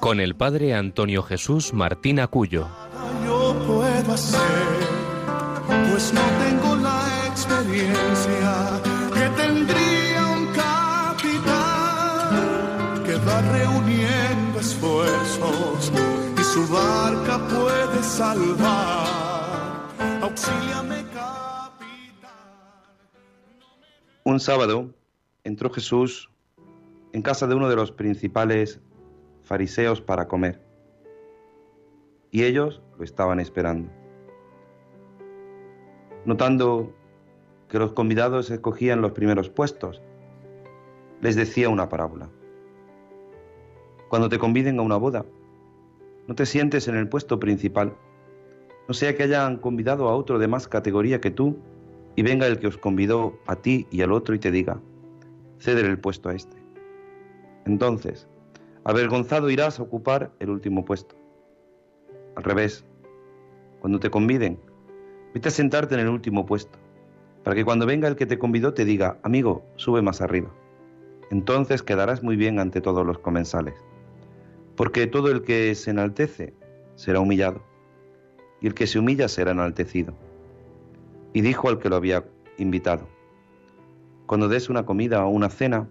con el padre Antonio Jesús Martín Acuyo. Yo puedo hacer, pues no tengo la experiencia que tendría un capitán que va reuniendo esfuerzos y su barca puede salvar. Auxíliame, capitán. Un sábado entró Jesús en casa de uno de los principales fariseos para comer. Y ellos lo estaban esperando. Notando que los convidados escogían los primeros puestos, les decía una parábola. Cuando te conviden a una boda, no te sientes en el puesto principal, no sea que hayan convidado a otro de más categoría que tú y venga el que os convidó a ti y al otro y te diga, ceder el puesto a este. Entonces, avergonzado irás a ocupar el último puesto. Al revés, cuando te conviden, vete a sentarte en el último puesto, para que cuando venga el que te convidó te diga, amigo, sube más arriba. Entonces quedarás muy bien ante todos los comensales, porque todo el que se enaltece será humillado, y el que se humilla será enaltecido. Y dijo al que lo había invitado, cuando des una comida o una cena,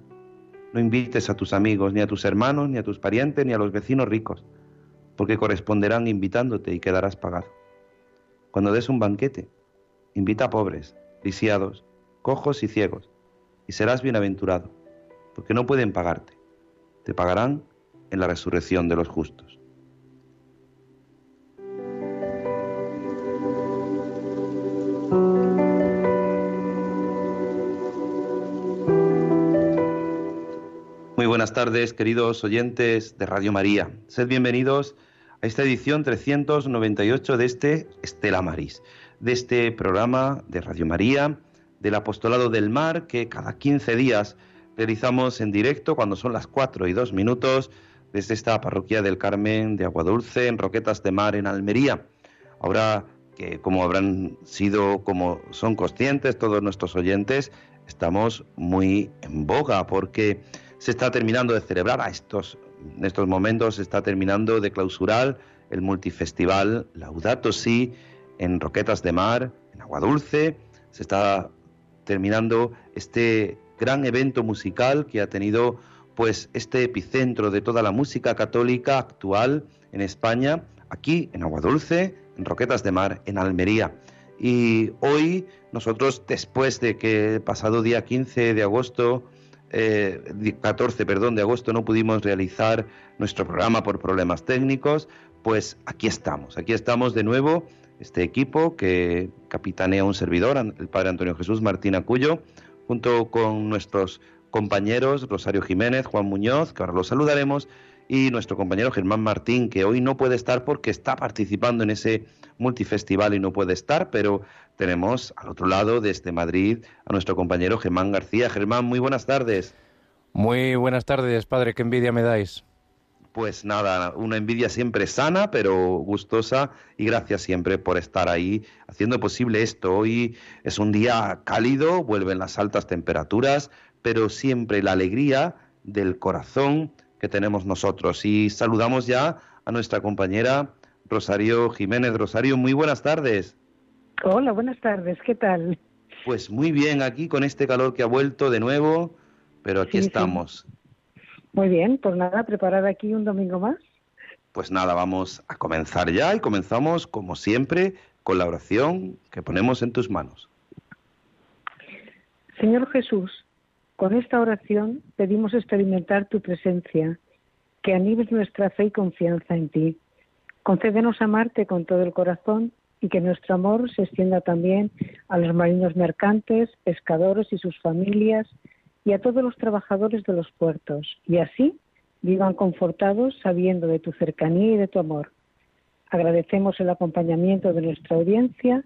no invites a tus amigos, ni a tus hermanos, ni a tus parientes, ni a los vecinos ricos, porque corresponderán invitándote y quedarás pagado. Cuando des un banquete, invita a pobres, lisiados, cojos y ciegos, y serás bienaventurado, porque no pueden pagarte. Te pagarán en la resurrección de los justos. Buenas tardes, queridos oyentes de Radio María. Sed bienvenidos a esta edición 398 de este Estela Maris, de este programa de Radio María, del Apostolado del Mar, que cada 15 días realizamos en directo cuando son las 4 y 2 minutos desde esta parroquia del Carmen de Aguadulce, en Roquetas de Mar, en Almería. Ahora que como habrán sido, como son conscientes todos nuestros oyentes, estamos muy en boga porque se está terminando de celebrar a estos, en estos momentos se está terminando de clausurar el multifestival Laudato Si en Roquetas de Mar, en Agua Dulce. Se está terminando este gran evento musical que ha tenido pues este epicentro de toda la música católica actual en España, aquí en Agua Dulce, en Roquetas de Mar, en Almería. Y hoy nosotros, después de que el pasado día 15 de agosto eh, 14 perdón, de agosto no pudimos realizar nuestro programa por problemas técnicos, pues aquí estamos, aquí estamos de nuevo, este equipo que capitanea un servidor, el padre Antonio Jesús Martín Acuyo, junto con nuestros compañeros Rosario Jiménez, Juan Muñoz, que ahora los saludaremos, y nuestro compañero Germán Martín, que hoy no puede estar porque está participando en ese multifestival y no puede estar, pero tenemos al otro lado, desde Madrid, a nuestro compañero Germán García. Germán, muy buenas tardes. Muy buenas tardes, padre, qué envidia me dais. Pues nada, una envidia siempre sana, pero gustosa, y gracias siempre por estar ahí haciendo posible esto. Hoy es un día cálido, vuelven las altas temperaturas, pero siempre la alegría del corazón que tenemos nosotros. Y saludamos ya a nuestra compañera Rosario Jiménez. Rosario, muy buenas tardes. Hola, buenas tardes, ¿qué tal? Pues muy bien, aquí con este calor que ha vuelto de nuevo, pero aquí Sí, sí. estamos. Muy bien, pues nada, preparada aquí un domingo más. Pues nada, vamos a comenzar ya y comenzamos como siempre con la oración que ponemos en tus manos. Señor Jesús, con esta oración pedimos experimentar tu presencia, que animes nuestra fe y confianza en ti. Concédenos amarte con todo el corazón y que nuestro amor se extienda también a los marinos mercantes, pescadores y sus familias y a todos los trabajadores de los puertos, y así vivan confortados sabiendo de tu cercanía y de tu amor. Agradecemos el acompañamiento de nuestra audiencia,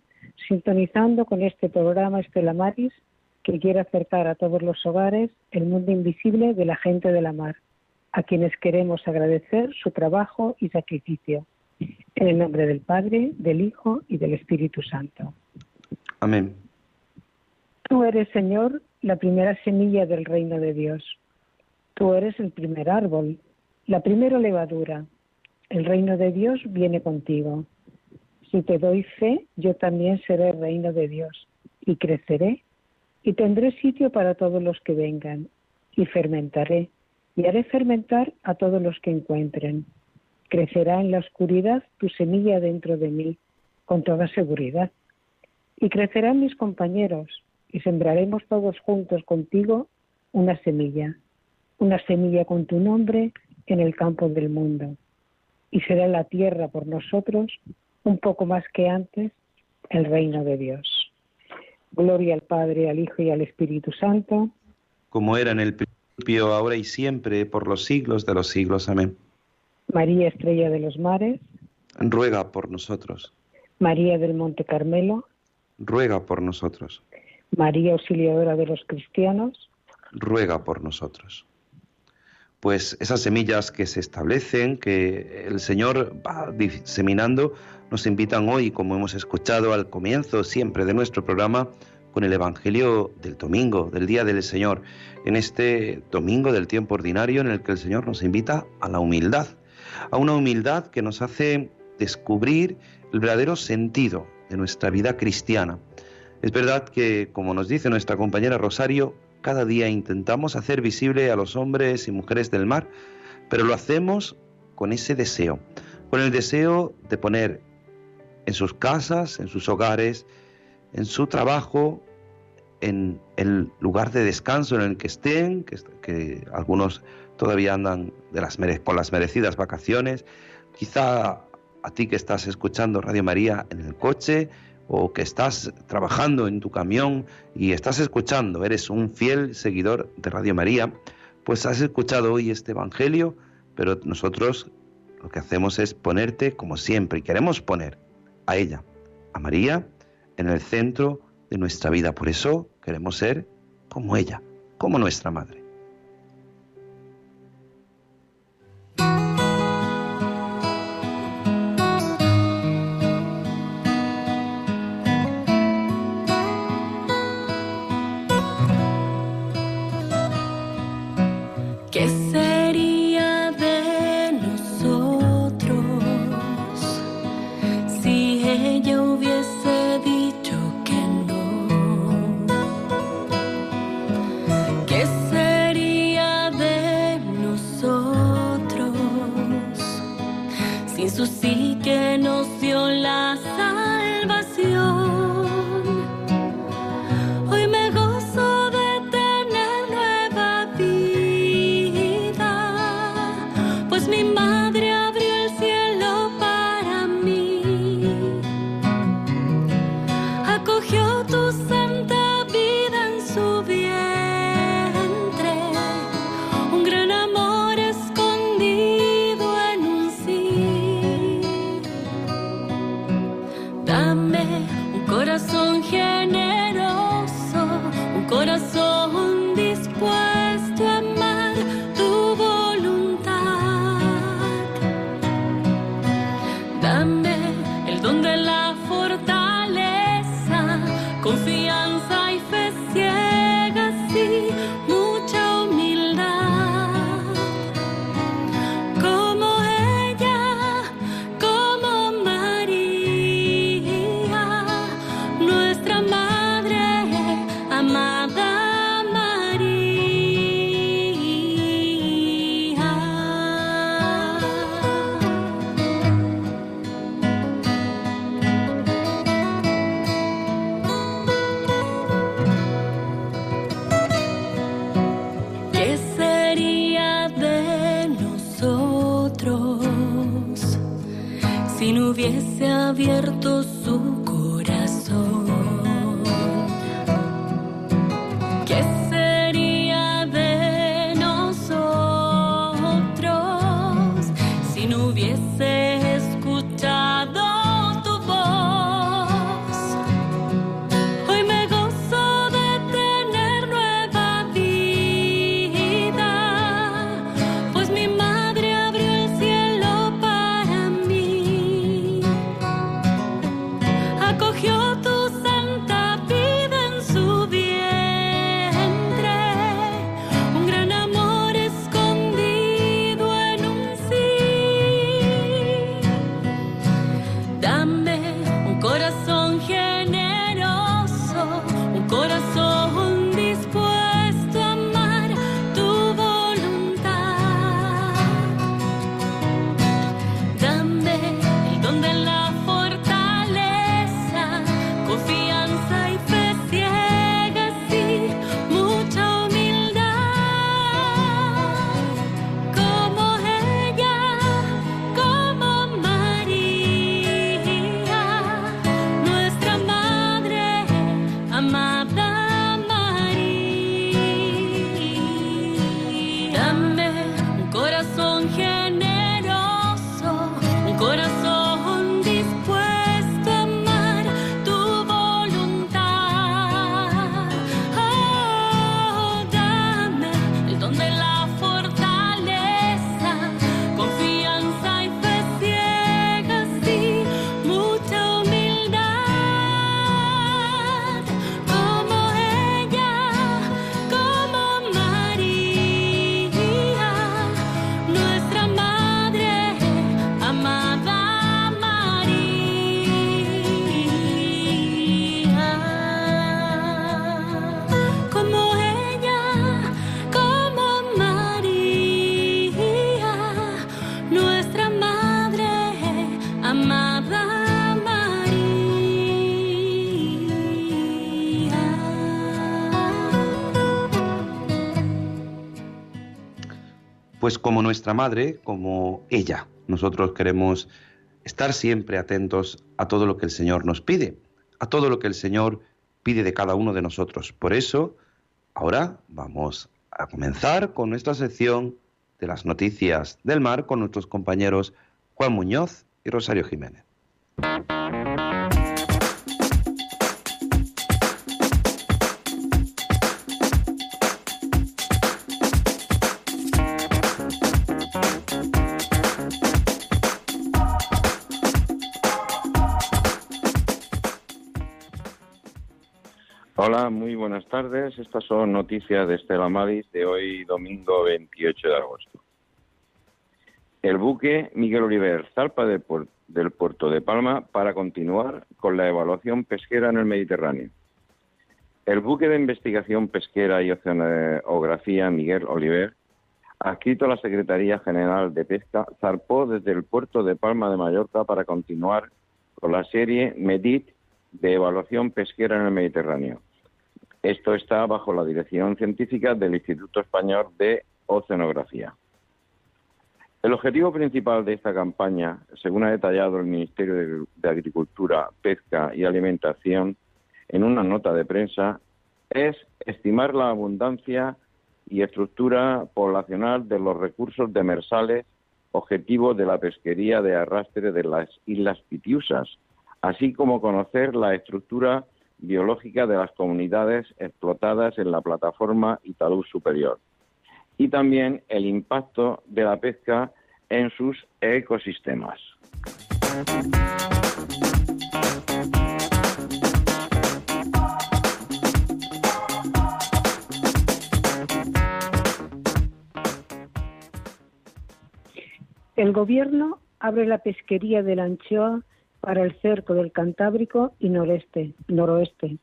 sintonizando con este programa Estela Maris, que quiere acercar a todos los hogares el mundo invisible de la gente de la mar, a quienes queremos agradecer su trabajo y sacrificio. En el nombre del Padre, del Hijo y del Espíritu Santo. Amén. Tú eres, Señor, la primera semilla del reino de Dios. Tú eres el primer árbol, la primera levadura. El reino de Dios viene contigo. Si te doy fe, yo también seré reino de Dios y creceré y tendré sitio para todos los que vengan y fermentaré y haré fermentar a todos los que encuentren. Crecerá en la oscuridad tu semilla dentro de mí, con toda seguridad. Y crecerán mis compañeros, y sembraremos todos juntos contigo una semilla, una semilla con tu nombre en el campo del mundo. Y será la tierra por nosotros, un poco más que antes, el reino de Dios. Gloria al Padre, al Hijo y al Espíritu Santo. Como era en el principio, ahora y siempre, por los siglos de los siglos. Amén. María Estrella de los Mares, ruega por nosotros. María del Monte Carmelo, ruega por nosotros. María Auxiliadora de los Cristianos, ruega por nosotros. Pues esas semillas que se establecen, que el Señor va diseminando, nos invitan hoy, como hemos escuchado al comienzo siempre de nuestro programa, con el Evangelio del domingo, del Día del Señor, en este domingo del tiempo ordinario en el que el Señor nos invita a la humildad, a una humildad que nos hace descubrir el verdadero sentido de nuestra vida cristiana. Es verdad que, como nos dice nuestra compañera Rosario, cada día intentamos hacer visible a los hombres y mujeres del mar, pero lo hacemos con ese deseo, con el deseo de poner en sus casas, en sus hogares, en su trabajo, en el lugar de descanso en el que estén, que, algunos todavía andan de las con las merecidas vacaciones, quizá a ti que estás escuchando Radio María en el coche o que estás trabajando en tu camión y estás escuchando, eres un fiel seguidor de Radio María, pues has escuchado hoy este Evangelio, pero nosotros lo que hacemos es ponerte como siempre y queremos poner a ella, a María, en el centro de nuestra vida. Por eso queremos ser como ella, como nuestra madre. ¿Qué sería pues como nuestra madre, como ella. Nosotros queremos estar siempre atentos a todo lo que el Señor nos pide, a todo lo que el Señor pide de cada uno de nosotros. Por eso, ahora vamos a comenzar con nuestra sección de las noticias del mar con nuestros compañeros Juan Muñoz y Rosario Jiménez. Buenas tardes. Estas son noticias de Estela Maris de hoy, domingo 28 de agosto. El buque Miguel Oliver zarpa del puerto de Palma para continuar con la evaluación pesquera en el Mediterráneo. El buque de investigación pesquera y oceanografía Miguel Oliver, adscrito a la Secretaría General de Pesca, zarpó desde el puerto de Palma de Mallorca para continuar con la serie MEDIT de evaluación pesquera en el Mediterráneo esto está bajo la dirección científica del Instituto Español de Oceanografía. El objetivo principal de esta campaña, según ha detallado el Ministerio de Agricultura, Pesca y Alimentación en una nota de prensa, es estimar la abundancia y estructura poblacional de los recursos demersales objetivo de la pesquería de arrastre de las Islas Pitiusas, así como conocer la estructura biológica de las comunidades explotadas en la plataforma Italú Superior y también el impacto de la pesca en sus ecosistemas. El Gobierno abre la pesquería de la anchoa para el cerco del Cantábrico y noreste, noroeste.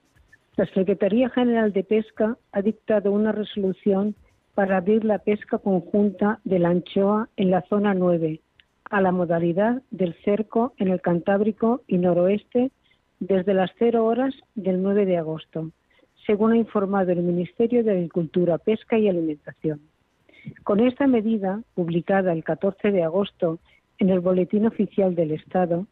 La Secretaría General de Pesca ha dictado una resolución para abrir la pesca conjunta de la anchoa en la zona 9 a la modalidad del cerco en el Cantábrico y noroeste desde las 0 horas del 9 de agosto, según ha informado el Ministerio de Agricultura, Pesca y Alimentación. Con esta medida, publicada el 14 de agosto en el Boletín Oficial del Estado,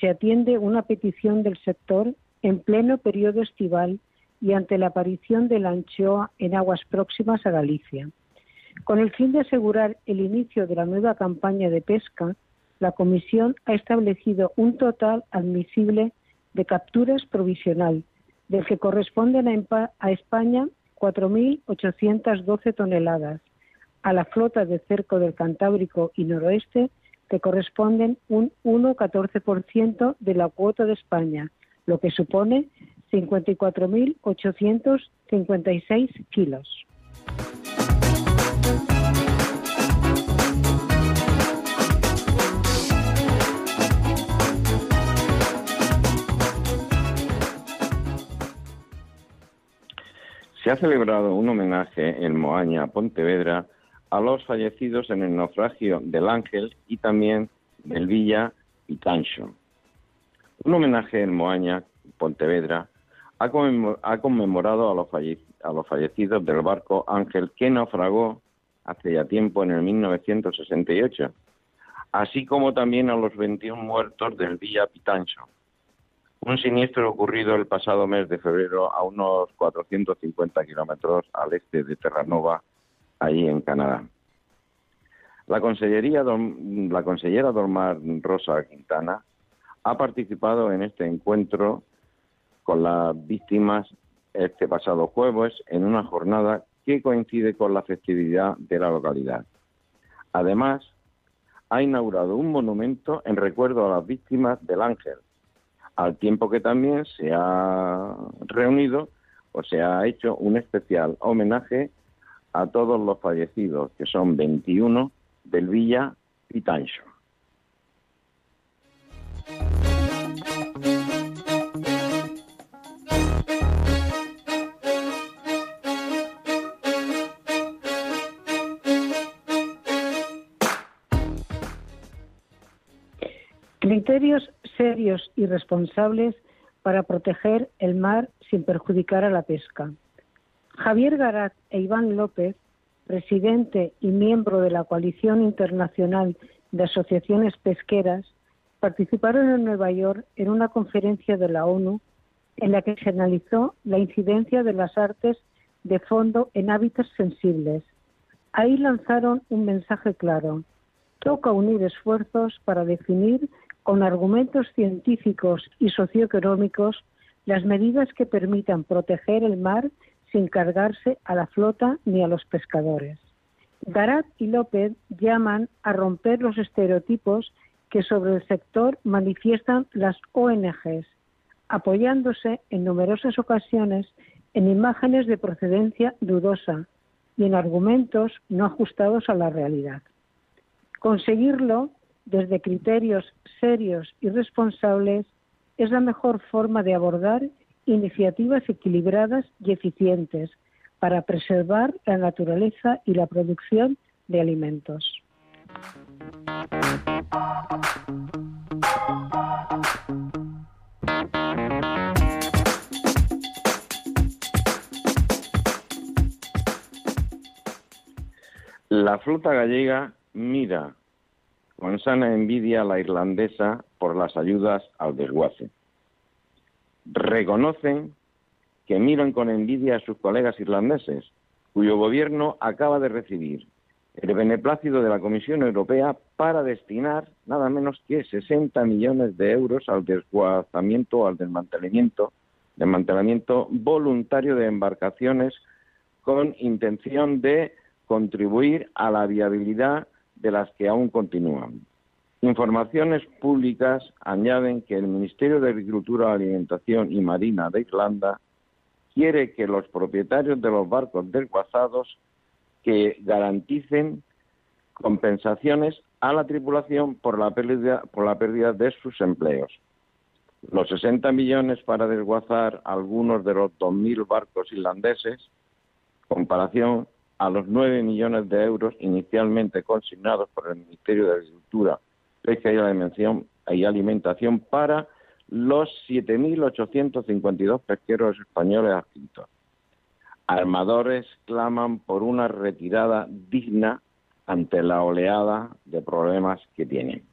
se atiende una petición del sector en pleno periodo estival y ante la aparición de la anchoa en aguas próximas a Galicia. Con el fin de asegurar el inicio de la nueva campaña de pesca, la Comisión ha establecido un total admisible de capturas provisional, del que corresponden a España 4.812 toneladas, a la flota de cerco del Cantábrico y Noroeste que corresponden un 1,14% de la cuota de España, lo que supone 54.856 kilos. Se ha celebrado un homenaje en Moaña, Pontevedra, a los fallecidos en el naufragio del Ángel y también del Villa y. Un homenaje en Moaña, Pontevedra, ha, conmemorado a los, a los fallecidos del barco Ángel que naufragó hace ya tiempo en el 1968, así como también a los 21 muertos del Villa Pitancho, un siniestro ocurrido el pasado mes de febrero a unos 450 kilómetros al este de Terranova, ahí en Canadá. La, consellería, la consellera Dormar Rosa Quintana ha participado en este encuentro con las víctimas este pasado jueves en una jornada que coincide con la festividad de la localidad. Además, ha inaugurado un monumento en recuerdo a las víctimas del Ángel, al tiempo que también se ha reunido o se ha hecho un especial homenaje a todos los fallecidos, que son 21 del Villa Pitancho. Criterios serios y responsables para proteger el mar sin perjudicar a la pesca. Javier Garat e Iván López, presidente y miembro de la Coalición Internacional de Asociaciones Pesqueras, participaron en Nueva York en una conferencia de la ONU en la que se analizó la incidencia de las artes de fondo en hábitats sensibles. Ahí lanzaron un mensaje claro. Toca unir esfuerzos para definir con argumentos científicos y socioeconómicos las medidas que permitan proteger el mar sin cargarse a la flota ni a los pescadores. Garat y López llaman a romper los estereotipos que sobre el sector manifiestan las ONGs, apoyándose en numerosas ocasiones en imágenes de procedencia dudosa y en argumentos no ajustados a la realidad. Conseguirlo desde criterios serios y responsables es la mejor forma de abordar iniciativas equilibradas y eficientes para preservar la naturaleza y la producción de alimentos. La flota gallega mira con sana envidia a la irlandesa por las ayudas al desguace. Reconocen que miran con envidia a sus colegas irlandeses, cuyo gobierno acaba de recibir el beneplácito de la Comisión Europea para destinar nada menos que 60 millones de euros al desguazamiento al desmantelamiento, desmantelamiento voluntario de embarcaciones con intención de contribuir a la viabilidad de las que aún continúan. Informaciones públicas añaden que el Ministerio de Agricultura, Alimentación y Marina de Irlanda quiere que los propietarios de los barcos desguazados que garanticen compensaciones a la tripulación por la pérdida, por la pérdida de sus empleos. Los 60 millones para desguazar algunos de los 2.000 barcos irlandeses, comparación a los 9 millones de euros inicialmente consignados por el Ministerio de Agricultura, Pesca y Alimentación para los 7.852 pesqueros españoles adscritos. Armadores claman por una retirada digna ante la oleada de problemas que tienen.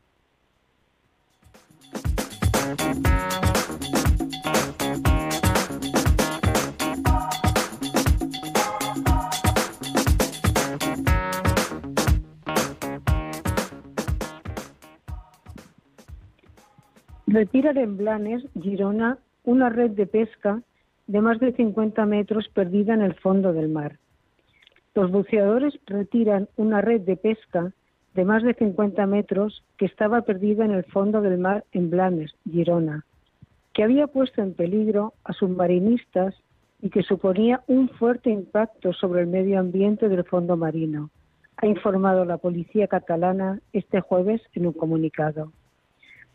Retiran en Blanes, Girona, una red de pesca de más de 50 metros perdida en el fondo del mar. Los buceadores retiran una red de pesca de más de 50 metros que estaba perdida en el fondo del mar en Blanes, Girona, que había puesto en peligro a submarinistas y que suponía un fuerte impacto sobre el medio ambiente del fondo marino, ha informado la policía catalana este jueves en un comunicado.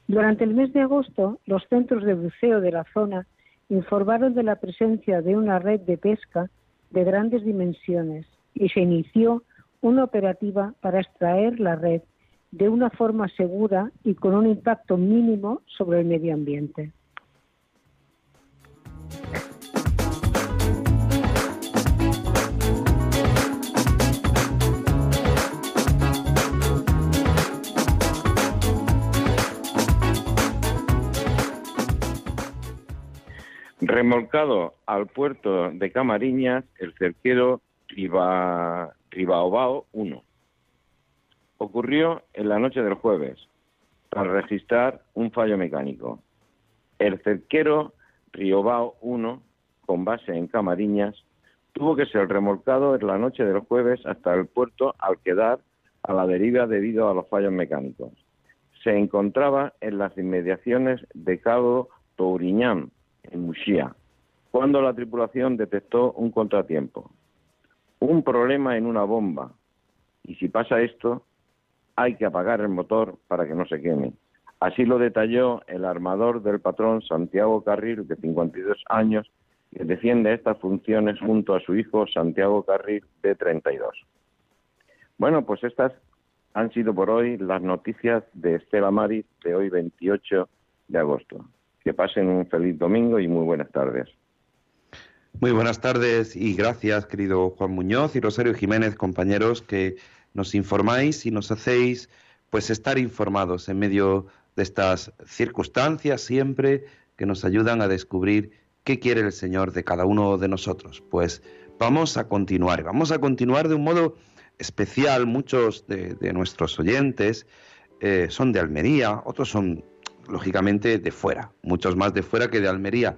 Durante el mes de agosto, los centros de buceo de la zona informaron de la presencia de una red de pesca de grandes dimensiones y se inició una operativa para extraer la red de una forma segura y con un impacto mínimo sobre el medio ambiente. Remolcado al puerto de Camariñas, el cerquero Ribaobao 1. Ocurrió en la noche del jueves, para registrar un fallo mecánico. El cerquero Riobao 1, con base en Camariñas, tuvo que ser remolcado en la noche del jueves hasta el puerto al quedar a la deriva debido a los fallos mecánicos. Se encontraba en las inmediaciones de Cabo Touriñán, en Muxía, cuando la tripulación detectó un contratiempo, un problema en una bomba, y si pasa esto, hay que apagar el motor para que no se queme. Así lo detalló el armador del patrón Santiago Carril, de 52 años, que defiende estas funciones junto a su hijo Santiago Carril, de 32. Bueno, pues estas han sido por hoy las noticias de Estela Maris de hoy 28 de agosto. Que pasen un feliz domingo y muy buenas tardes. Muy buenas tardes y gracias, querido Juan Muñoz y Rosario Jiménez, compañeros, que nos informáis y nos hacéis pues estar informados en medio de estas circunstancias siempre que nos ayudan a descubrir qué quiere el Señor de cada uno de nosotros. Pues vamos a continuar, vamos a continuar de un modo especial. Muchos de, nuestros oyentes eh, son de Almería, otros son lógicamente de fuera, muchos más de fuera que de Almería,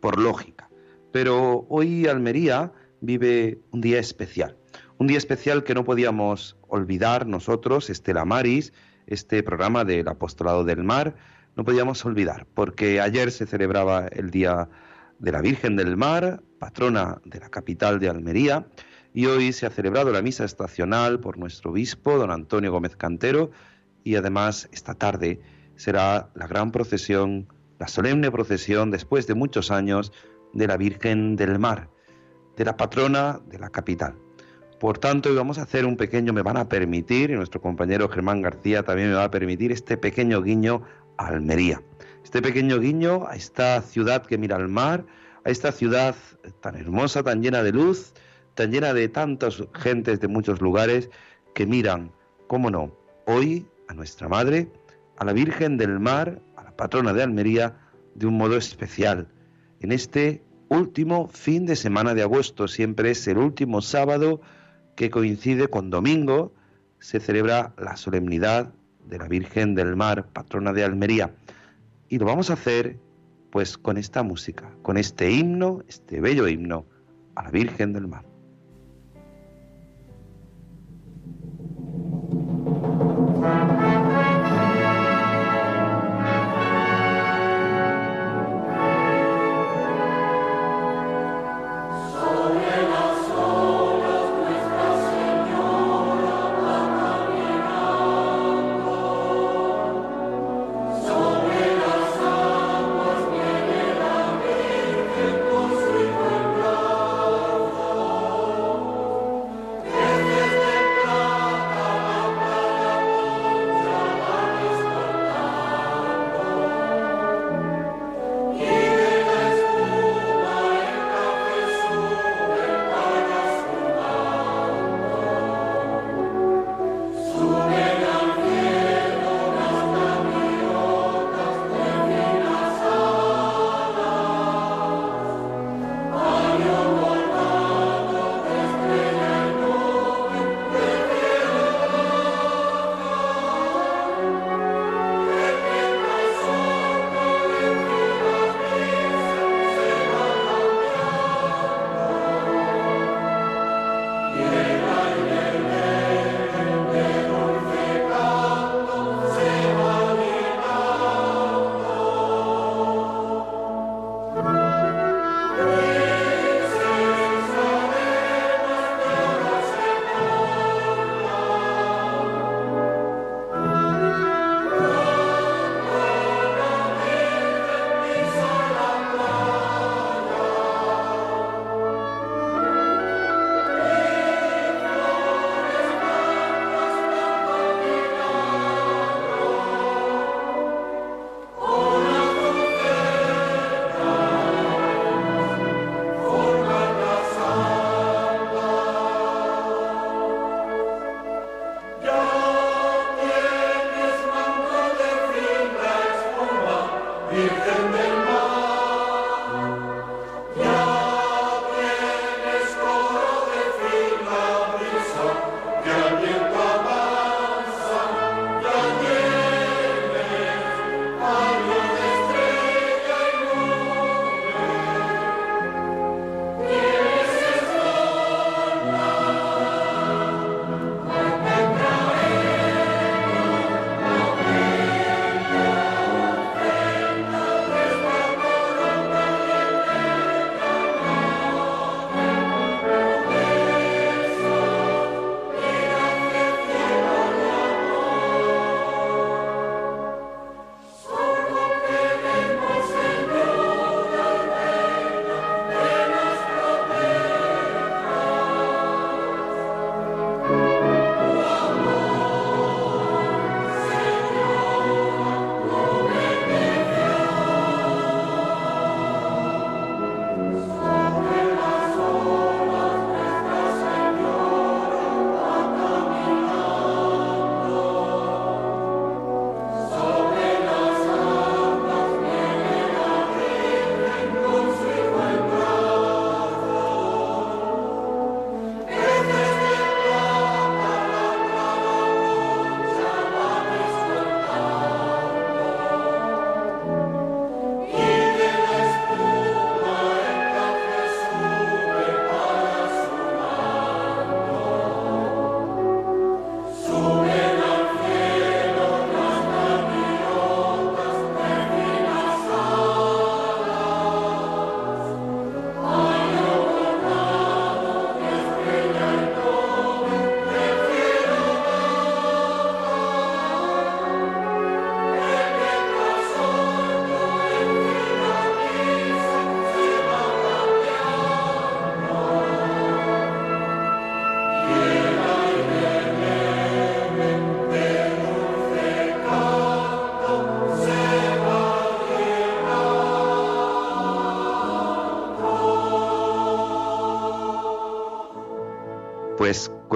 por lógica. Pero hoy Almería vive un día especial, un día especial que no podíamos olvidar nosotros, Estela Maris, este programa del Apostolado del Mar, no podíamos olvidar, porque ayer se celebraba el Día de la Virgen del Mar, patrona de la capital de Almería, y hoy se ha celebrado la misa estacional por nuestro obispo, don Antonio Gómez Cantero, y además esta tarde será la gran procesión, la solemne procesión, después de muchos años, de la Virgen del Mar, de la patrona de la capital. Por tanto, hoy vamos a hacer un pequeño, me van a permitir, y nuestro compañero Germán García también me va a permitir, este pequeño guiño a Almería. Este pequeño guiño a esta ciudad que mira al mar, a esta ciudad tan hermosa, tan llena de luz, tan llena de tantas gentes de muchos lugares que miran, cómo no, hoy a nuestra Madre, a la Virgen del Mar, a la patrona de Almería, de un modo especial. En este último fin de semana de agosto, siempre es el último sábado que coincide con domingo, se celebra la solemnidad de la Virgen del Mar, patrona de Almería. Y lo vamos a hacer pues con esta música, con este himno, este bello himno a la Virgen del Mar.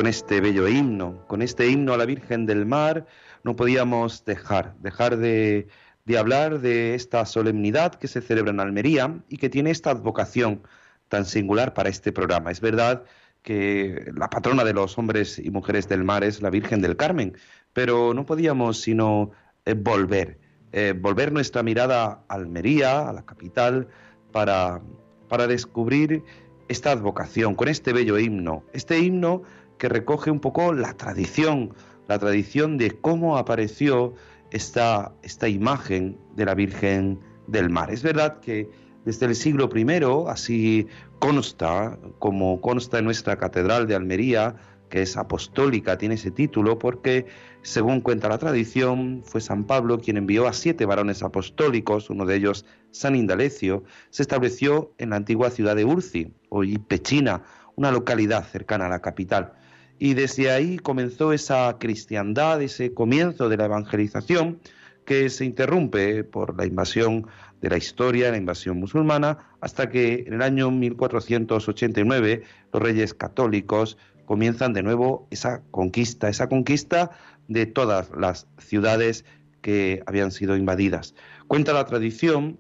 Con este bello himno, con este himno a la Virgen del Mar, no podíamos dejar, dejar de, de hablar de esta solemnidad que se celebra en Almería y que tiene esta advocación tan singular para este programa. Es verdad que la patrona de los hombres y mujeres del mar es la Virgen del Carmen, pero no podíamos sino eh, volver, eh, volver nuestra mirada a Almería, a la capital, para, para descubrir esta advocación, con este bello himno, este himno que recoge un poco la tradición, la tradición de cómo apareció esta, esta imagen de la Virgen del Mar. Es verdad que desde el siglo I, así consta, como consta en nuestra Catedral de Almería, que es apostólica, tiene ese título porque, según cuenta la tradición, fue San Pablo quien envió a siete varones apostólicos, uno de ellos San Indalecio, se estableció en la antigua ciudad de Urci, hoy Pechina, una localidad cercana a la capital. Y desde ahí comenzó esa cristiandad, ese comienzo de la evangelización que se interrumpe por la invasión de la historia, la invasión musulmana, hasta que en el año 1489 los reyes católicos comienzan de nuevo esa conquista, esa conquista de todas las ciudades que habían sido invadidas. Cuenta la tradición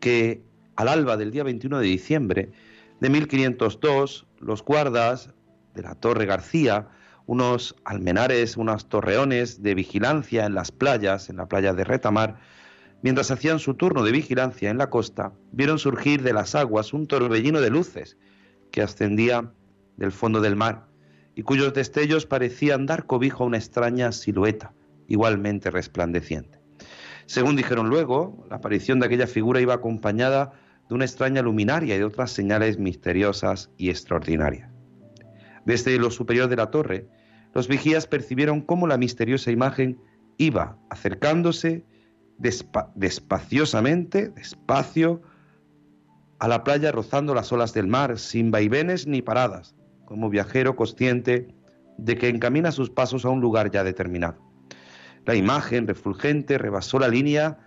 que al alba del día 21 de diciembre de 1502, los guardas de la Torre García, unos almenares, unos torreones de vigilancia en las playas, en la playa de Retamar, mientras hacían su turno de vigilancia en la costa, vieron surgir de las aguas un torbellino de luces que ascendía del fondo del mar y cuyos destellos parecían dar cobijo a una extraña silueta, igualmente resplandeciente. Según dijeron luego, la aparición de aquella figura iba acompañada de una extraña luminaria y de otras señales misteriosas y extraordinarias. Desde lo superior de la torre, los vigías percibieron cómo la misteriosa imagen iba acercándose despaciosamente, despacio, a la playa rozando las olas del mar, sin vaivenes ni paradas, como viajero consciente de que encamina sus pasos a un lugar ya determinado. La imagen refulgente rebasó la línea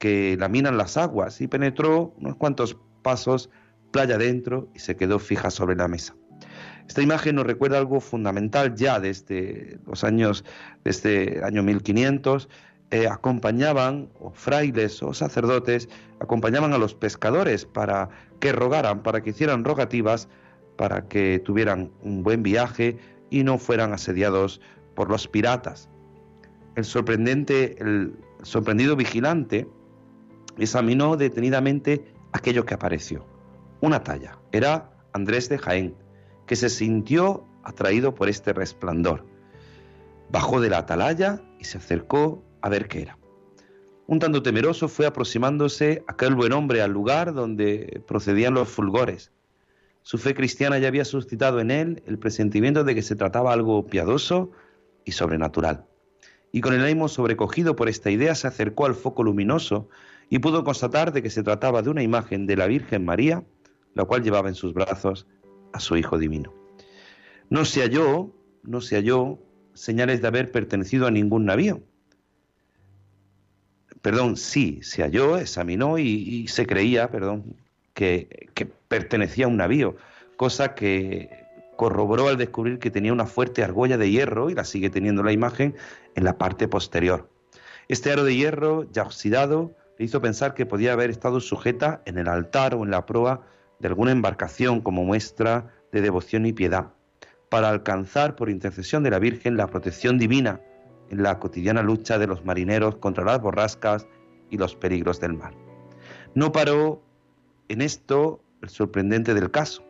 que laminan las aguas y penetró unos cuantos pasos playa adentro y se quedó fija sobre la mesa. Esta imagen nos recuerda algo fundamental ya desde los años, desde el año 1500, eh, acompañaban, o frailes o sacerdotes, acompañaban a los pescadores para que rogaran, para que hicieran rogativas, para que tuvieran un buen viaje y no fueran asediados por los piratas. El sorprendente, el sorprendido vigilante examinó detenidamente aquello que apareció. Una talla. Era Andrés de Jaén, que se sintió atraído por este resplandor. Bajó de la atalaya y se acercó a ver qué era. Un tanto temeroso fue aproximándose aquel buen hombre al lugar donde procedían los fulgores. Su fe cristiana ya había suscitado en él el presentimiento de que se trataba algo piadoso y sobrenatural. Y con el ánimo sobrecogido por esta idea se acercó al foco luminoso y pudo constatar de que se trataba de una imagen de la Virgen María, la cual llevaba en sus brazos a su Hijo Divino. No se halló, no se halló señales de haber pertenecido a ningún navío. Perdón, sí, se halló, examinó y, se creía, perdón, que, que pertenecía a un navío, cosa que corroboró al descubrir que tenía una fuerte argolla de hierro y la sigue teniendo la imagen en la parte posterior. Este aro de hierro ya oxidado le hizo pensar que podía haber estado sujeta en el altar o en la proa de alguna embarcación como muestra de devoción y piedad, para alcanzar por intercesión de la Virgen la protección divina en la cotidiana lucha de los marineros contra las borrascas y los peligros del mar. No paró en esto el sorprendente del caso.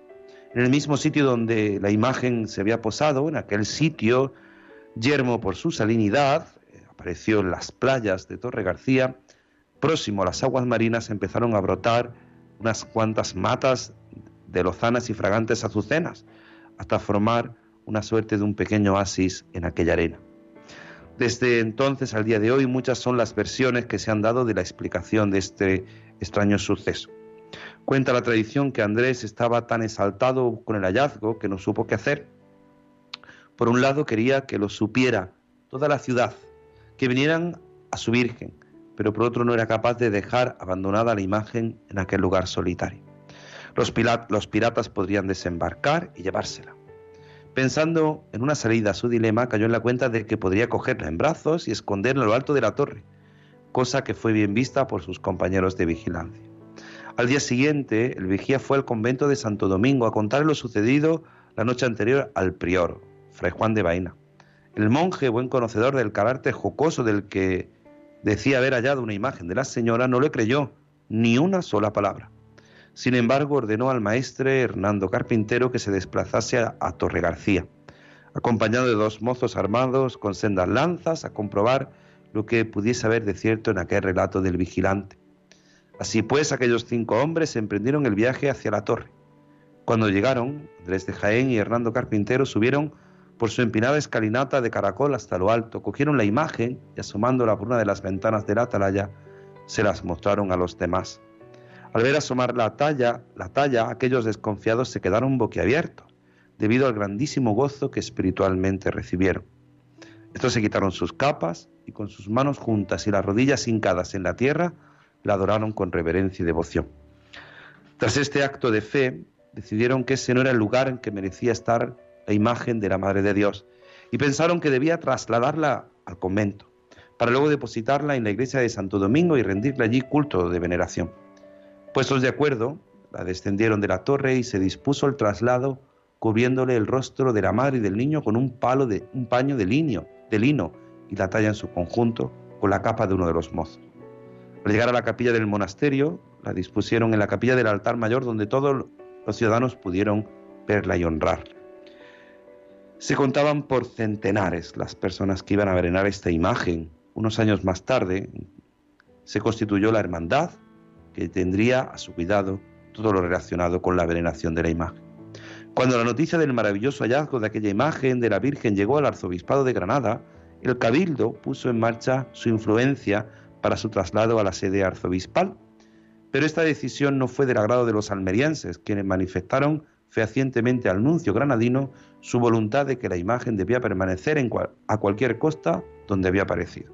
En el mismo sitio donde la imagen se había posado, en aquel sitio yermo por su salinidad, eh, apareció en las playas de Torre García, próximo a las aguas marinas empezaron a brotar unas cuantas matas de lozanas y fragantes azucenas, hasta formar una suerte de un pequeño oasis en aquella arena. Desde entonces al día de hoy muchas son las versiones que se han dado de la explicación de este extraño suceso. Cuenta la tradición que Andrés estaba tan exaltado con el hallazgo que no supo qué hacer. Por un lado quería que lo supiera toda la ciudad, que vinieran a su Virgen, pero por otro no era capaz de dejar abandonada la imagen en aquel lugar solitario. Los, piratas podrían desembarcar y llevársela. Pensando en una salida a su dilema, cayó en la cuenta de que podría cogerla en brazos y esconderla a lo alto de la torre, cosa que fue bien vista por sus compañeros de vigilancia. Al día siguiente, el vigía fue al convento de Santo Domingo a contar lo sucedido la noche anterior al prior, Fray Juan de Baena. El monje, buen conocedor del carácter jocoso del que decía haber hallado una imagen de la señora, no le creyó ni una sola palabra. Sin embargo, ordenó al maestre Hernando Carpintero que se desplazase a, Torre García, acompañado de dos mozos armados con sendas lanzas a comprobar lo que pudiese haber de cierto en aquel relato del vigilante. Así pues, aquellos cinco hombres emprendieron el viaje hacia la torre. Cuando llegaron, Andrés de Jaén y Hernando Carpintero subieron por su empinada escalinata de caracol hasta lo alto, cogieron la imagen y asomándola por una de las ventanas de la atalaya, se las mostraron a los demás. Al ver asomar la talla, la talla, aquellos desconfiados se quedaron boquiabiertos, debido al grandísimo gozo que espiritualmente recibieron. Estos se quitaron sus capas y con sus manos juntas y las rodillas hincadas en la tierra, la adoraron con reverencia y devoción. Tras este acto de fe, decidieron que ese no era el lugar en que merecía estar la imagen de la Madre de Dios y pensaron que debía trasladarla al convento, para luego depositarla en la iglesia de Santo Domingo y rendirle allí culto de veneración. Puestos de acuerdo, la descendieron de la torre y se dispuso el traslado cubriéndole el rostro de la madre y del niño con un palo de un paño de lino, de lino y la talla en su conjunto con la capa de uno de los mozos. Al llegar a la capilla del monasterio, la dispusieron en la capilla del altar mayor donde todos los ciudadanos pudieron verla y honrarla. Se contaban por centenares las personas que iban a venerar esta imagen. Unos años más tarde se constituyó la hermandad que tendría a su cuidado todo lo relacionado con la veneración de la imagen. Cuando la noticia del maravilloso hallazgo de aquella imagen de la Virgen llegó al arzobispado de Granada, el cabildo puso en marcha su influencia para su traslado a la sede arzobispal. Pero esta decisión no fue del agrado de los almerienses, quienes manifestaron fehacientemente al nuncio granadino su voluntad de que la imagen debía permanecer a cualquier costa donde había aparecido.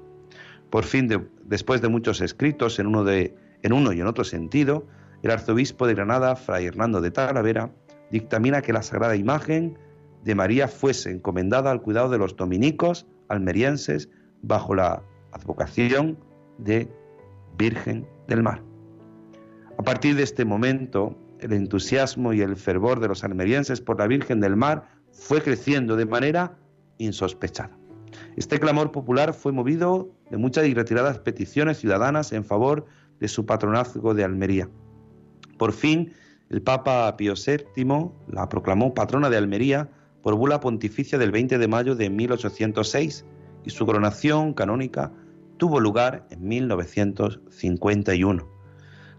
Por fin, después de muchos escritos en uno, en uno y en otro sentido, el arzobispo de Granada, Fray Hernando de Talavera, dictamina que la sagrada imagen de María fuese encomendada al cuidado de los dominicos almerienses bajo la advocación de Virgen del Mar. A partir de este momento, el entusiasmo y el fervor de los almerienses por la Virgen del Mar fue creciendo de manera insospechada. Este clamor popular fue movido de muchas y retiradas peticiones ciudadanas en favor de su patronazgo de Almería. Por fin, el Papa Pío VII la proclamó patrona de Almería por bula pontificia del 20 de mayo de 1806 y su coronación canónica tuvo lugar en 1951.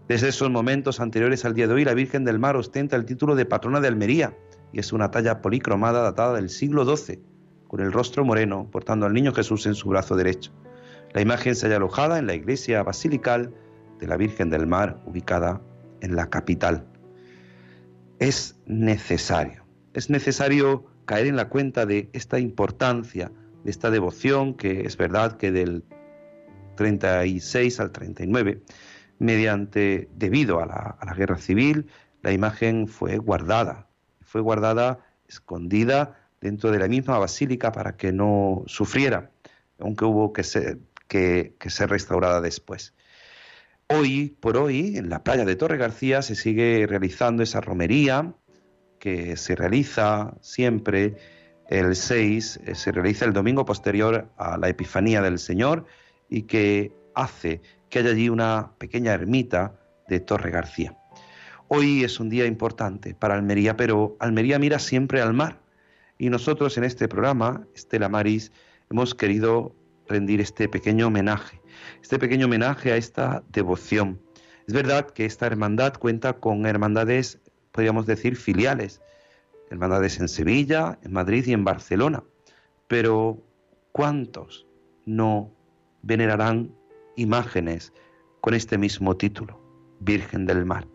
Desde esos momentos anteriores al día de hoy, la Virgen del Mar ostenta el título de patrona de Almería y es una talla policromada datada del siglo XII, con el rostro moreno, portando al niño Jesús en su brazo derecho. La imagen se halla alojada en la iglesia basilical de la Virgen del Mar, ubicada en la capital. Es necesario, es necesario caer en la cuenta de esta importancia, de esta devoción, que es verdad que del 36 al 39, mediante, debido a la, guerra civil, la imagen fue guardada, fue guardada escondida dentro de la misma basílica para que no sufriera, aunque hubo que ser, que, que ser restaurada después. Hoy por hoy, en la playa de Torre García, se sigue realizando esa romería que se realiza siempre el 6, eh, se realiza el domingo posterior a la Epifanía del Señor y que hace que haya allí una pequeña ermita de Torre García. Hoy es un día importante para Almería, pero Almería mira siempre al mar. Y nosotros en este programa, Estela Maris, hemos querido rendir este pequeño homenaje, este pequeño homenaje a esta devoción. Es verdad que esta hermandad cuenta con hermandades, podríamos decir, filiales, hermandades en Sevilla, en Madrid y en Barcelona, pero ¿cuántos no venerarán imágenes con este mismo título, Virgen del Mar.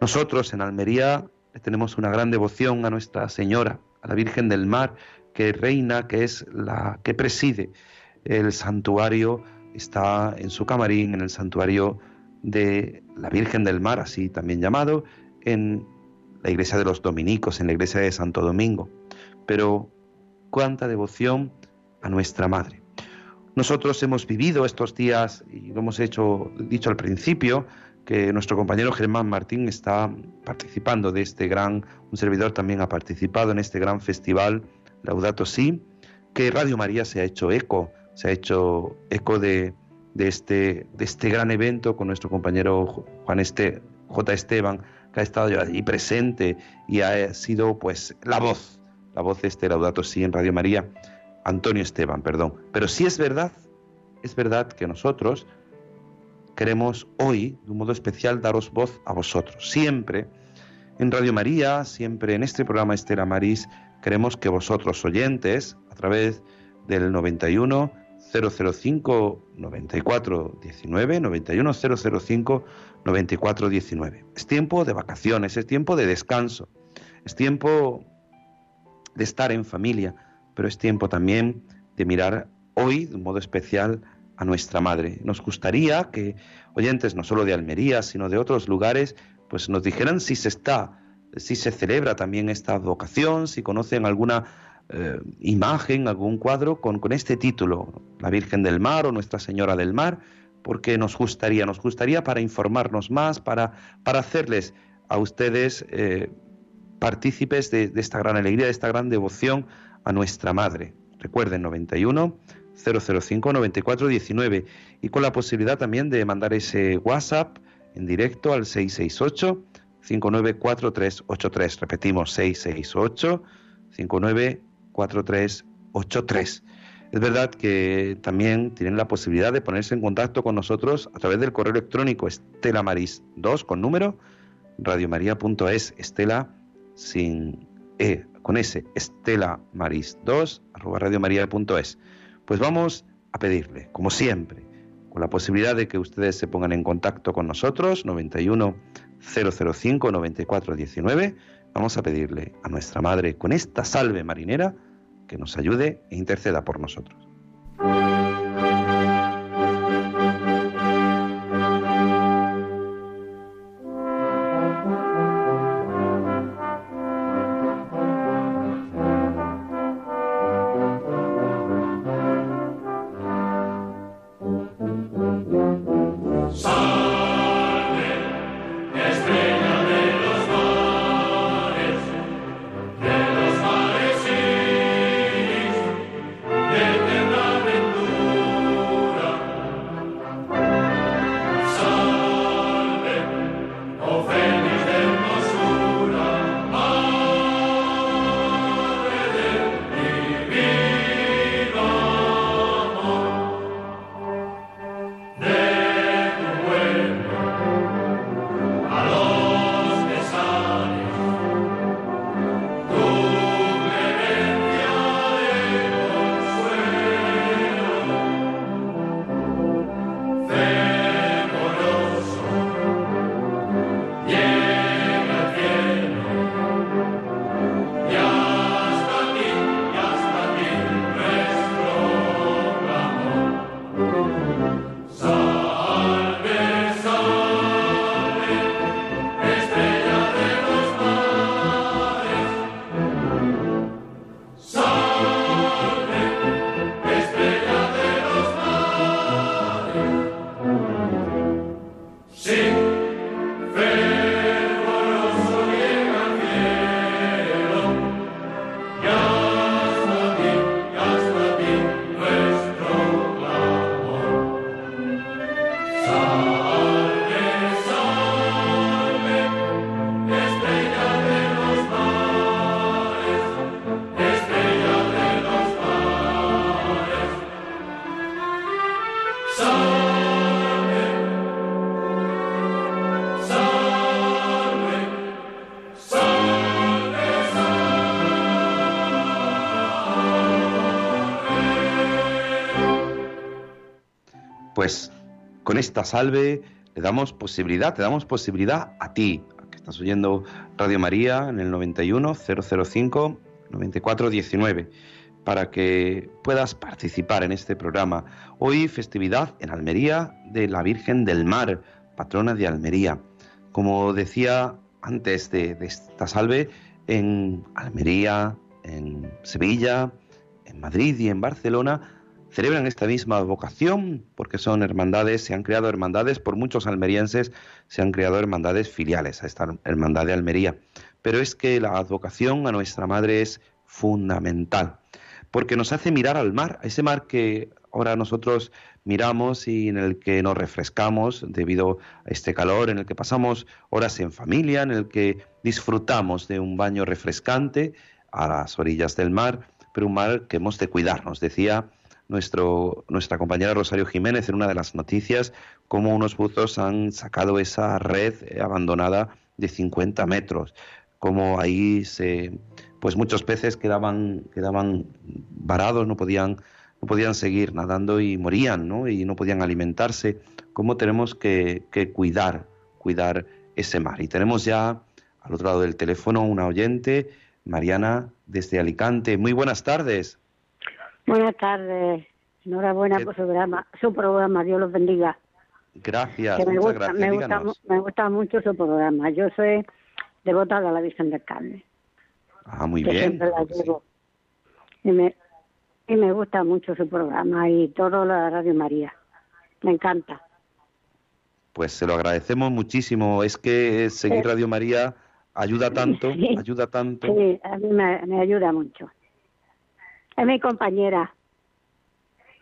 Nosotros en Almería tenemos una gran devoción a Nuestra Señora, a la Virgen del Mar, que reina, que es la que preside el santuario, está en su camarín, en el santuario de la Virgen del Mar, así también llamado, en la iglesia de los dominicos, en la iglesia de Santo Domingo. pero cuánta devoción a nuestra Madre. Nosotros hemos vivido estos días, y lo hemos hecho, dicho al principio, que nuestro compañero Germán Martín está participando de este gran, un servidor también ha participado en este gran festival Laudato Si, que Radio María se ha hecho eco, se ha hecho eco de, este, de este gran evento con nuestro compañero Juan este, J. Esteban, que ha estado allí presente y ha sido pues la voz, la voz de este Laudato Si en Radio María, Antonio Esteban, perdón. Pero sí es verdad, es verdad que nosotros queremos hoy, de un modo especial, daros voz a vosotros. Siempre en Radio María, siempre en este programa Estela Maris, queremos que vosotros oyentes, a través del 91 005 94 19, 91 005 94 19. Es tiempo de vacaciones, es tiempo de descanso, es tiempo de estar en familia, pero es tiempo también de mirar hoy de un modo especial a nuestra madre. Nos gustaría que oyentes no solo de Almería, sino de otros lugares, pues nos dijeran si se está, si se celebra también esta vocación, si conocen alguna eh, imagen, algún cuadro con, con este título, La Virgen del Mar o Nuestra Señora del Mar, porque nos gustaría, nos gustaría para informarnos más, para, para hacerles a ustedes eh, partícipes de, de, esta gran alegría, de esta gran devoción a nuestra Madre. Recuerden, 91 005 94 19 y con la posibilidad también de mandar ese WhatsApp en directo al 668 594383. Repetimos 668 594383. Es verdad que también tienen la posibilidad de ponerse en contacto con nosotros a través del correo electrónico estelamaris2 con número radiomaria.es estela sin e con s estelamaris2 arroba radiomaria.es pues vamos a pedirle, como siempre, con la posibilidad de que ustedes se pongan en contacto con nosotros, 91 005 94 19, vamos a pedirle a nuestra Madre con esta salve marinera que nos ayude e interceda por nosotros. Pues con esta salve le damos posibilidad, te damos posibilidad a ti, que estás oyendo Radio María en el 91 005 94 19, para que puedas participar en este programa. Hoy festividad en Almería de la Virgen del Mar, patrona de Almería. Como decía antes de, de esta salve, en Almería, en Sevilla, en Madrid y en Barcelona celebran esta misma vocación porque son hermandades, se han creado hermandades, por muchos almerienses se han creado hermandades filiales a esta hermandad de Almería. Pero es que la advocación a nuestra Madre es fundamental porque nos hace mirar al mar, a ese mar que ahora nosotros miramos y en el que nos refrescamos debido a este calor, en el que pasamos horas en familia, en el que disfrutamos de un baño refrescante a las orillas del mar, pero un mar que hemos de cuidarnos. Decía nuestro, nuestra compañera Rosario Jiménez en una de las noticias cómo unos buzos han sacado esa red abandonada de 50 metros, cómo ahí se, pues muchos peces quedaban, quedaban varados, no podían no podían seguir nadando y morían, ¿no? Y no podían alimentarse. ¿Cómo tenemos que, cuidar, cuidar ese mar? Y tenemos ya al otro lado del teléfono una oyente, Mariana, desde Alicante. Muy buenas tardes. Buenas tardes. Enhorabuena por su programa, su programa. Dios los bendiga. Gracias, me muchas gusta, gracias. Me gusta, me gusta, mucho su programa. Yo soy devota de la Virgen del Carmen. Ah, muy bien. Siempre la llevo. Y me, y me gusta mucho su programa y todo la Radio María. Me encanta. Pues se lo agradecemos muchísimo. Es que seguir Radio María ayuda tanto, ayuda tanto. Sí, a mí me, ayuda mucho. Es mi compañera.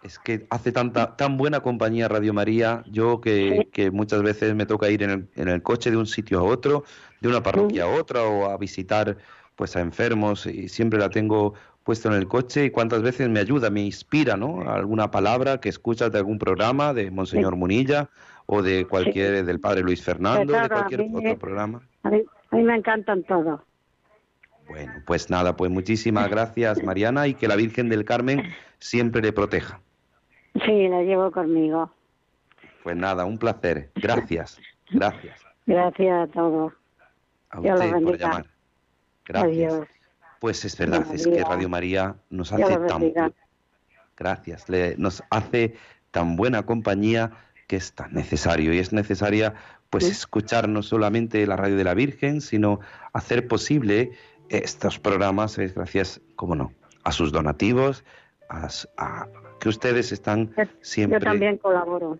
Es que hace tanta tan buena compañía Radio María. Yo que, que muchas veces me toca ir en el, en el, coche de un sitio a otro, de una parroquia a otra o a visitar pues a enfermos y siempre la tengo puesto en el coche y cuántas veces me ayuda, me inspira, ¿no? Alguna palabra que escuchas de algún programa de Monseñor Munilla o de cualquier, del Padre Luis Fernando, de cualquier otro programa. A mí, me encantan todos. Bueno, pues nada, pues muchísimas gracias Mariana y que la Virgen del Carmen siempre le proteja. Sí, la llevo conmigo. Pues nada, un placer. Gracias, gracias. Gracias a todos. A usted por llamar. Gracias. Pues es verdad, es que Radio María nos hace tan gracias, nos hace tan buena compañía que es tan necesario y es necesaria pues escuchar no solamente la radio de la Virgen, sino hacer posible estos programas es gracias, como no, a sus donativos, a, que ustedes están siempre. Yo también colaboro.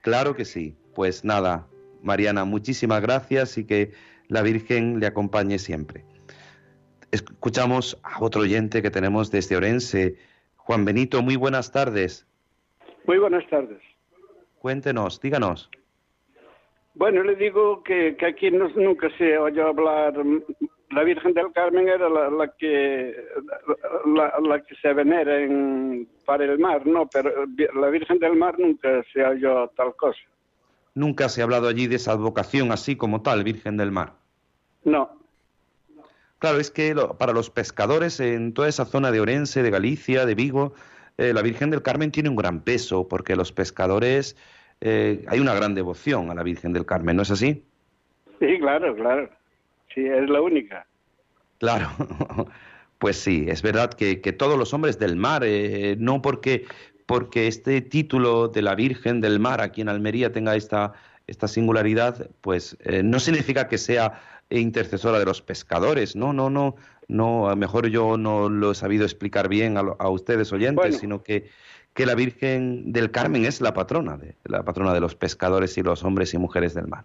Claro que sí. Pues nada, Mariana, muchísimas gracias y que la Virgen le acompañe siempre. Escuchamos a otro oyente que tenemos desde Orense. Juan Benito, muy buenas tardes. Muy buenas tardes. Cuéntenos, díganos. Bueno, le digo que, aquí nunca se oyó hablar. La Virgen del Carmen era la, que la, que se venera en, para el mar, ¿no? Pero la Virgen del Mar nunca se oyó tal cosa. Nunca se ha hablado allí de esa advocación así como tal, Virgen del Mar. No, Claro, es que para los pescadores en toda esa zona de Orense, de Galicia, de Vigo, eh, la Virgen del Carmen tiene un gran peso, porque los pescadores eh, hay una gran devoción a la Virgen del Carmen, ¿no es así? Sí, claro, claro. Sí, es la única. Claro. Pues sí, es verdad que, todos los hombres del mar, eh, no porque, porque este título de la Virgen del Mar aquí en Almería tenga esta, esta singularidad, pues no significa que sea intercesora de los pescadores. No, no, no, no, a lo mejor yo no lo he sabido explicar bien a, ustedes oyentes, sino que, que la Virgen del Carmen es la patrona, de, la patrona de los pescadores y los hombres y mujeres del mar.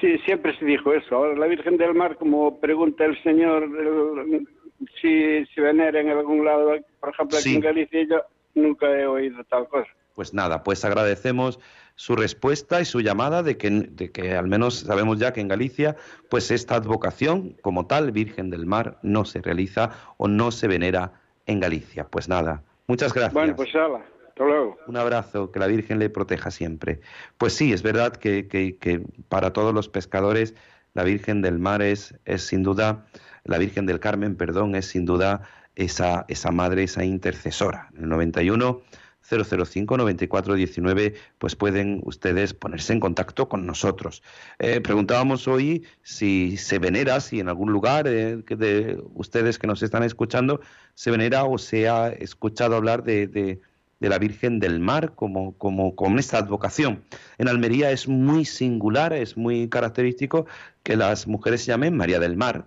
Sí, siempre se dijo eso. Ahora la Virgen del Mar, como pregunta el Señor si, si venera en algún lado, por ejemplo aquí en Galicia, yo nunca he oído tal cosa. Pues nada, pues agradecemos su respuesta y su llamada de que, de que al menos sabemos ya que en Galicia, pues esta advocación como tal, Virgen del Mar, no se realiza o no se venera en Galicia. Pues nada, muchas gracias. Bueno, pues hala. Un abrazo, que la Virgen le proteja siempre. Pues sí, es verdad que, para todos los pescadores la Virgen del Mar es, es sin duda, la Virgen del Carmen, perdón, es sin duda esa, esa madre, esa intercesora. En el 91 005 9419 pues pueden ustedes ponerse en contacto con nosotros. Eh, preguntábamos hoy si se venera, si en algún lugar eh, de ustedes que nos están escuchando se venera o se ha escuchado hablar de, la Virgen del Mar como, como con esta advocación. En Almería es muy singular, es muy característico que las mujeres se llamen María del Mar.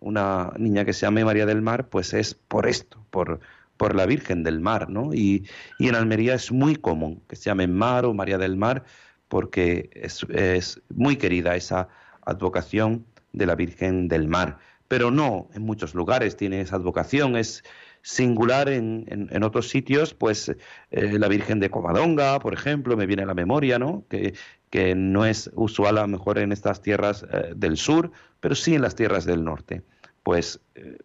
una niña que se llame María del Mar, pues es por esto, por, por la Virgen del Mar, ¿no? Y, y en Almería es muy común que se llame Mar o María del Mar, porque es, es muy querida esa advocación de la Virgen del Mar. Pero no en muchos lugares tiene esa advocación, es singular en, en, otros sitios, pues eh, la Virgen de Covadonga, por ejemplo, me viene a la memoria, ¿no? Que, que no es usual a lo mejor en estas tierras eh, del sur, pero sí en las tierras del norte. Pues eh,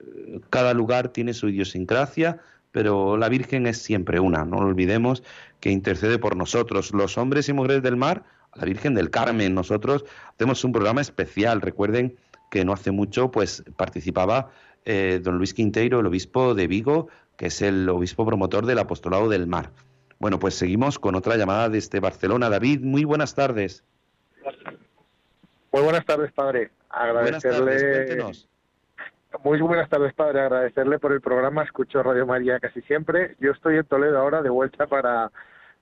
cada lugar tiene su idiosincrasia, pero la Virgen es siempre una, no olvidemos que intercede por nosotros, los hombres y mujeres del mar, la Virgen del Carmen. Nosotros hacemos un programa especial, recuerden que no hace mucho pues participaba eh, don Luis Quinteiro, el obispo de Vigo, que es el obispo promotor del apostolado del mar. Bueno, pues seguimos con otra llamada desde Barcelona. David, muy buenas tardes. Muy buenas tardes, padre. Agradecerle. Buenas tardes, muy buenas tardes, padre. Agradecerle por el programa. Escucho Radio María casi siempre. Yo estoy en Toledo ahora, de vuelta para,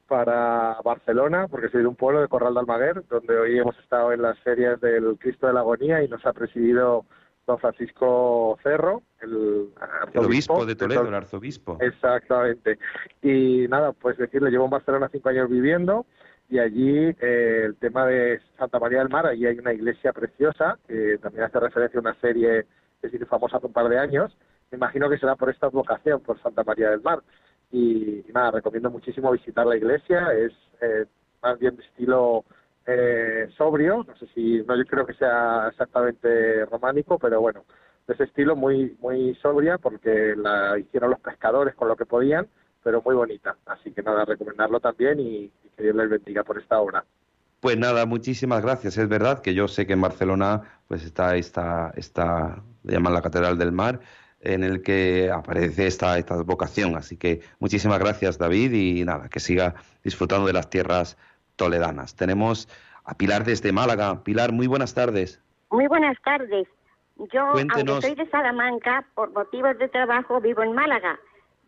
para Barcelona, porque soy de un pueblo de Corral de Almaguer, donde hoy hemos estado en las ferias del Cristo de la Agonía y nos ha presidido don Francisco Cerro, el arzobispo. de Toledo, el arzobispo. Exactamente. Y nada, pues decirle, llevo en Barcelona cinco años viviendo y allí eh, el tema de Santa María del Mar, allí hay una iglesia preciosa, que también hace referencia a una serie que es famosa hace un par de años, me imagino que será por esta advocación, por Santa María del Mar. Y, nada, recomiendo muchísimo visitar la iglesia, es eh, más bien de estilo eh, sobrio, no sé si, no yo creo que sea exactamente románico, pero bueno, de ese estilo muy, muy sobria porque la hicieron los pescadores con lo que podían, pero muy bonita. Así que nada, recomendarlo también y, que Dios les bendiga por esta obra. Pues nada, muchísimas gracias. Es verdad que yo sé que en Barcelona pues está esta, esta llaman la Catedral del Mar, en el que aparece esta, esta vocación. Así que muchísimas gracias, David, y nada, que siga disfrutando de las tierras toledanas. Tenemos a Pilar desde Málaga. Pilar, muy buenas tardes. Muy buenas tardes. Yo, aunque soy de Salamanca, por motivos de trabajo vivo en Málaga.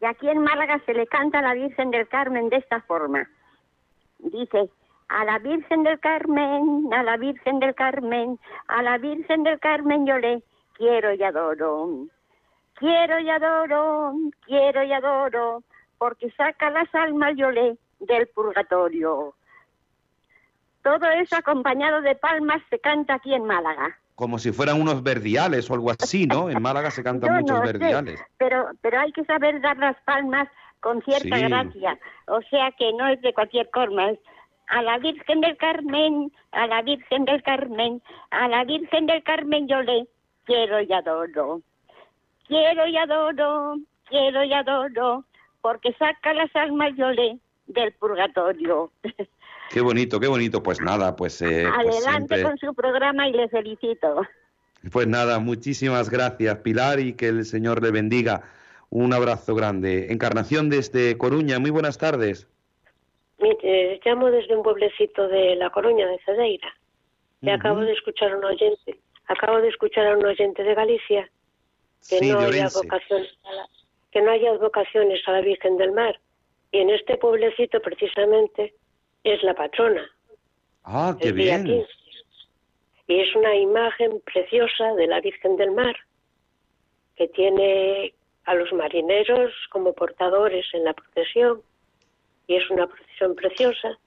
Y aquí en Málaga se le canta a la Virgen del Carmen de esta forma. Dice, a la Virgen del Carmen, a la Virgen del Carmen, a la Virgen del Carmen yo le quiero y adoro. Quiero y adoro, quiero y adoro, porque saca las almas yo le del purgatorio. Todo eso acompañado de palmas se canta aquí en Málaga. Como si fueran unos verdiales o algo así, ¿no? En Málaga se cantan muchos verdiales. pero, pero hay que saber dar las palmas con cierta gracia. O sea que no es de cualquier forma, es a la Virgen del Carmen, a la Virgen del Carmen, a la Virgen del Carmen yo le quiero y adoro. Quiero y adoro, quiero y adoro, porque saca las almas yo le del purgatorio. Qué bonito, qué bonito. Pues nada, pues... Eh, pues Adelante con su programa y le felicito. Pues nada, muchísimas gracias Pilar y que el Señor le bendiga. Un abrazo grande. Encarnación desde Coruña, muy buenas tardes. Mire, llamo desde un pueblecito de La Coruña, de Cedeira. Y acabo de escuchar a un oyente, acabo de escuchar a un oyente de Galicia que no haya vocaciones a la, que no haya vocaciones a la Virgen del Mar. Y en este pueblecito precisamente es la patrona. Ah, qué bien. Y es una imagen preciosa de la Virgen del Mar que tiene a los marineros como portadores en la procesión y es una procesión preciosa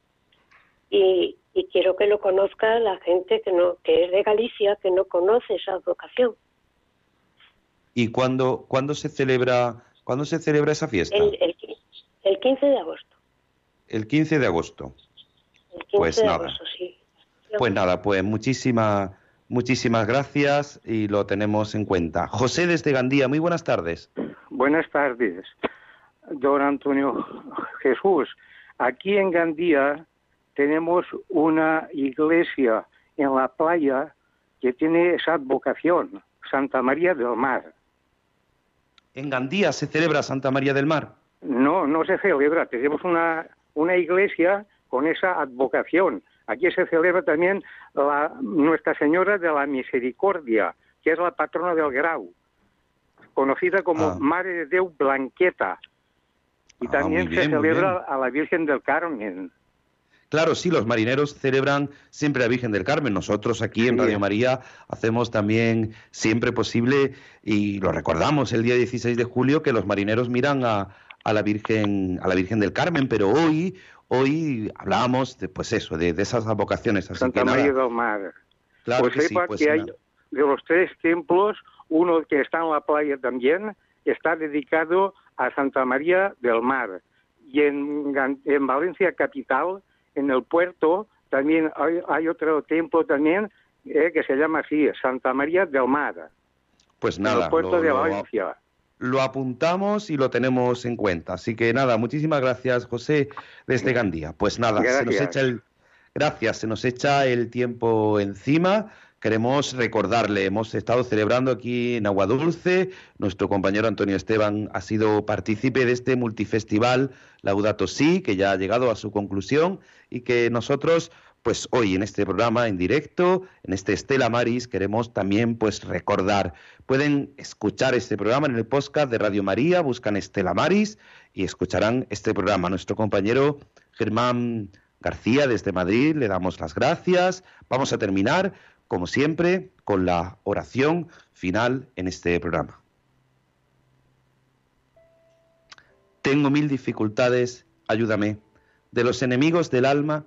y, quiero que lo conozca la gente que no que es de Galicia que no conoce esa vocación. ¿Y cuándo, cuándo se celebra cuándo se celebra esa fiesta? El, el, 15 de agosto. El 15 de agosto. El 15 pues nada. Agosto, sí. Pues nada, pues muchísimas muchísimas gracias y lo tenemos en cuenta. José desde Gandía, muy buenas tardes. Buenas tardes don Antonio Jesús. Aquí en Gandía tenemos una iglesia en la playa que tiene esa advocación, Santa María del Mar. ¿En Gandía se celebra Santa María del Mar? No, no se celebra. Tenemos una, una iglesia con esa advocación. Aquí se celebra también la, Nuestra Señora de la Misericordia, que es la patrona del Grau, conocida como ah. Mare de Deu Blanqueta, y ah, también se celebra a la Virgen del Carmen. Claro, sí, los marineros celebran siempre a Virgen del Carmen. Nosotros aquí en Radio María hacemos también siempre posible, y lo recordamos el día 16 de julio, que los marineros miran a, la Virgen, a la Virgen del Carmen, pero hoy, hoy hablábamos de, pues eso, de, esas vocaciones. Santa María del Mar. Claro pues que sí, pues que hay de los tres templos, uno que está en la playa también, está dedicado a Santa María del Mar. Y en, en Valencia capital en el puerto también hay, otro templo también eh, que se llama así, Santa María de Mar. Pues nada. el puerto de Valencia. Lo, apuntamos y lo tenemos en cuenta. Así que nada, muchísimas gracias, José, desde Gandía. Pues nada, se nos echa el. Gracias, se nos echa el tiempo encima. Queremos recordarle, hemos estado celebrando aquí en Agua Dulce, nuestro compañero Antonio Esteban ha sido partícipe de este multifestival Laudato Si, que ya ha llegado a su conclusión y que nosotros pues hoy en este programa en directo, en este Estela Maris, queremos también pues recordar. Pueden escuchar este programa en el podcast de Radio María, buscan Estela Maris y escucharán este programa. Nuestro compañero Germán García desde Madrid, le damos las gracias. Vamos a terminar como siempre, con la oración final en este programa. Tengo mil dificultades, ayúdame. De los enemigos del alma,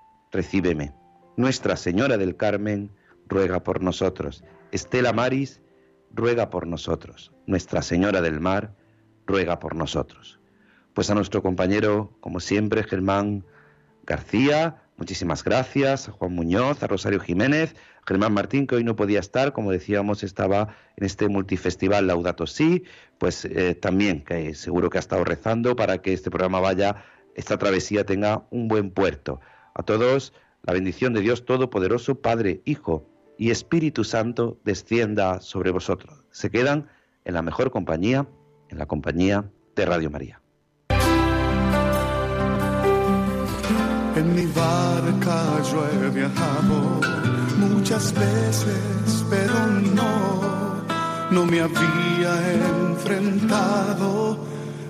recíbeme. Nuestra Señora del Carmen, ruega por nosotros. Estela Maris, ruega por nosotros. Nuestra Señora del Mar, ruega por nosotros. Pues a nuestro compañero, como siempre, Germán García, muchísimas gracias, a Juan Muñoz, a Rosario Jiménez, Germán Martín, que hoy no podía estar, como decíamos, estaba en este multifestival Laudato Si, pues eh, también, que seguro que ha estado rezando para que este programa vaya, esta travesía tenga un buen puerto. A todos, la bendición de Dios Todopoderoso, Padre, Hijo y Espíritu Santo, descienda sobre vosotros. Se quedan en la mejor compañía, en la compañía de Radio María. En mi barca yo he viajado muchas veces, pero no, no me había enfrentado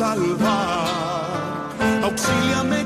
salvar. Auxíliame